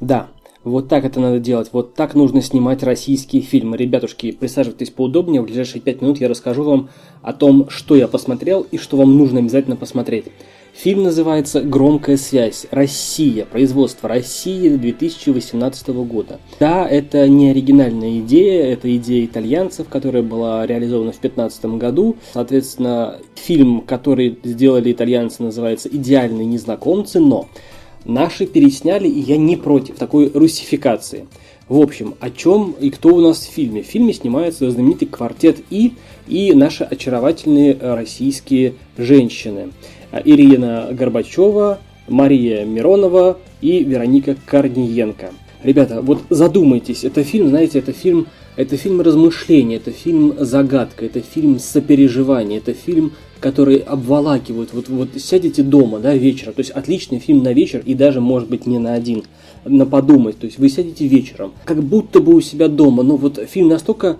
Да, вот так это надо делать, вот так нужно снимать российские фильмы. Ребятушки, присаживайтесь поудобнее, в ближайшие пять минут я расскажу вам о том, что я посмотрел и что вам нужно обязательно посмотреть. Фильм называется «Громкая связь. Россия. Производство России 2018 года». Да, это не оригинальная идея, это идея итальянцев, которая была реализована в 2015 году. Соответственно, фильм, который сделали итальянцы, называется «Идеальные незнакомцы», но наши пересняли, и я не против такой русификации. В общем, о чем и кто у нас в фильме? В фильме снимается знаменитый квартет И и наши очаровательные российские женщины – Ирина Горбачева, Мария Миронова и Вероника Корниенко. Ребята, вот задумайтесь, это фильм, знаете, это фильм, это фильм размышления, это фильм загадка, это фильм сопереживания, это фильм, который обволакивает. Вот, вот сядете дома, да, вечером, то есть отличный фильм на вечер и даже, может быть, не на один – на подумать. То есть вы сядете вечером, как будто бы у себя дома, но вот фильм настолько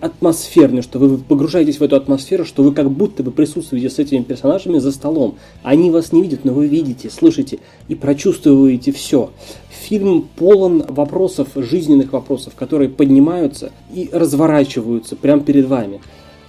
атмосферный, что вы погружаетесь в эту атмосферу, что вы как будто бы присутствуете с этими персонажами за столом. Они вас не видят, но вы видите, слышите и прочувствуете все. Фильм полон вопросов, жизненных вопросов, которые поднимаются и разворачиваются прямо перед вами.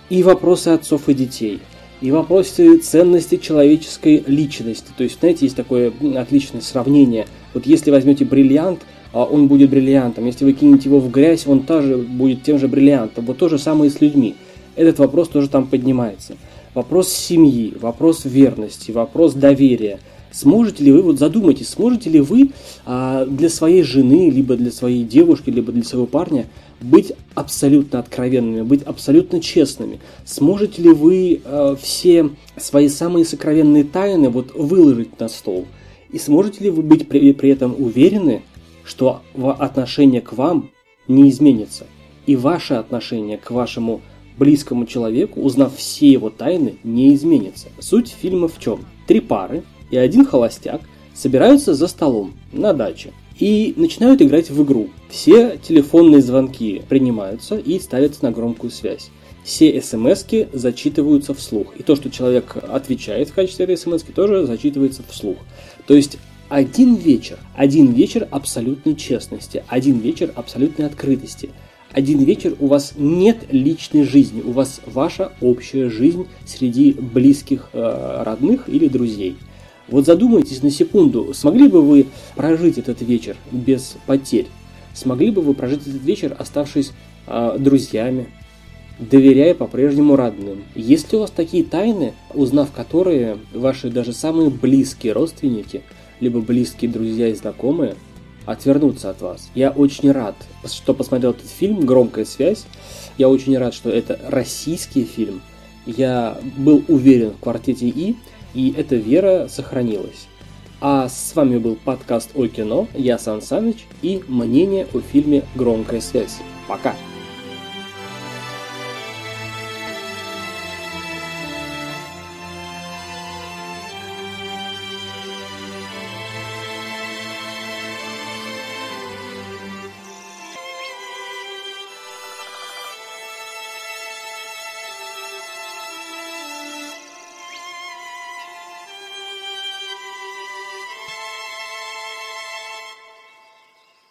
И вопросы отцов и детей – и вопросы ценности человеческой личности. То есть, знаете, есть такое отличное сравнение. Вот если возьмете бриллиант, а он будет бриллиантом. Если вы кинете его в грязь, он тоже будет тем же бриллиантом. Вот то же самое и с людьми. Этот вопрос тоже там поднимается. Вопрос семьи, вопрос верности, вопрос доверия. Сможете ли вы, вот задумайтесь, сможете ли вы а, для своей жены, либо для своей девушки, либо для своего парня быть абсолютно откровенными, быть абсолютно честными. Сможете ли вы э, все свои самые сокровенные тайны вот выложить на стол? И сможете ли вы быть при, при этом уверены, что отношение к вам не изменится? И ваше отношение к вашему близкому человеку, узнав все его тайны, не изменится. Суть фильма в чем? Три пары и один холостяк собираются за столом на даче и начинают играть в игру. Все телефонные звонки принимаются и ставятся на громкую связь. Все смс зачитываются вслух. И то, что человек отвечает в качестве этой смс тоже зачитывается вслух. То есть один вечер, один вечер абсолютной честности, один вечер абсолютной открытости. Один вечер у вас нет личной жизни, у вас ваша общая жизнь среди близких, э, родных или друзей – вот задумайтесь на секунду, смогли бы вы прожить этот вечер без потерь? Смогли бы вы прожить этот вечер, оставшись э, друзьями, доверяя по-прежнему родным? Есть ли у вас такие тайны, узнав которые ваши даже самые близкие родственники, либо близкие друзья и знакомые, отвернутся от вас? Я очень рад, что посмотрел этот фильм «Громкая связь». Я очень рад, что это российский фильм. Я был уверен в квартете И, и эта вера сохранилась. А с вами был подкаст о кино, я Сан Саныч и мнение о фильме «Громкая связь». Пока!